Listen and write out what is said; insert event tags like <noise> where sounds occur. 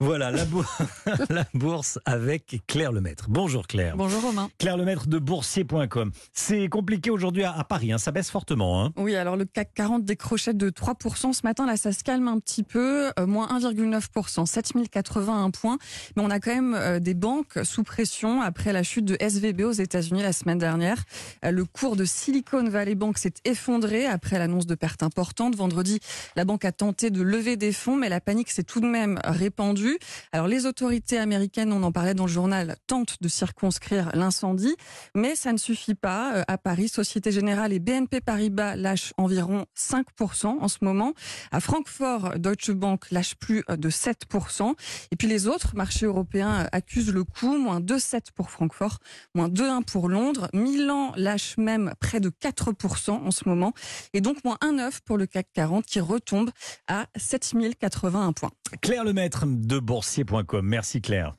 Voilà, la, bourse, <laughs> la bourse avec Claire Lemaître. Bonjour Claire. Bonjour Romain. Claire Lemaître de boursier.com. C'est compliqué aujourd'hui à, à Paris, hein, ça baisse fortement. Hein. Oui, alors le CAC 40 décrochait de 3% ce matin. Là, ça se calme un petit peu, euh, moins 1,9%, 7081 points. Mais on a quand même euh, des banques sous pression après la chute de SVB aux États-Unis la semaine dernière. Euh, le cours de Silicon Valley Bank s'est effondré après l'annonce de pertes importantes. Vendredi, la banque a tenté de lever des fonds, mais la panique s'est tout de même répandue. Alors les autorités américaines, on en parlait dans le journal, tentent de circonscrire l'incendie, mais ça ne suffit pas. Euh, À Paris, Société Générale et BNP Paribas lâchent environ 5% en ce moment. À Francfort, Deutsche Bank lâche plus de 7%. Et puis les autres marchés européens euh, accusent le coup, moins 2,7 pour Francfort, moins 2,1% pour Londres. Milan lâche même près de 4% en ce moment. Et donc moins 1,9% pour le CAC 40 qui retombe à 7081 points. Claire Lemaître de boursier.com. Merci Claire.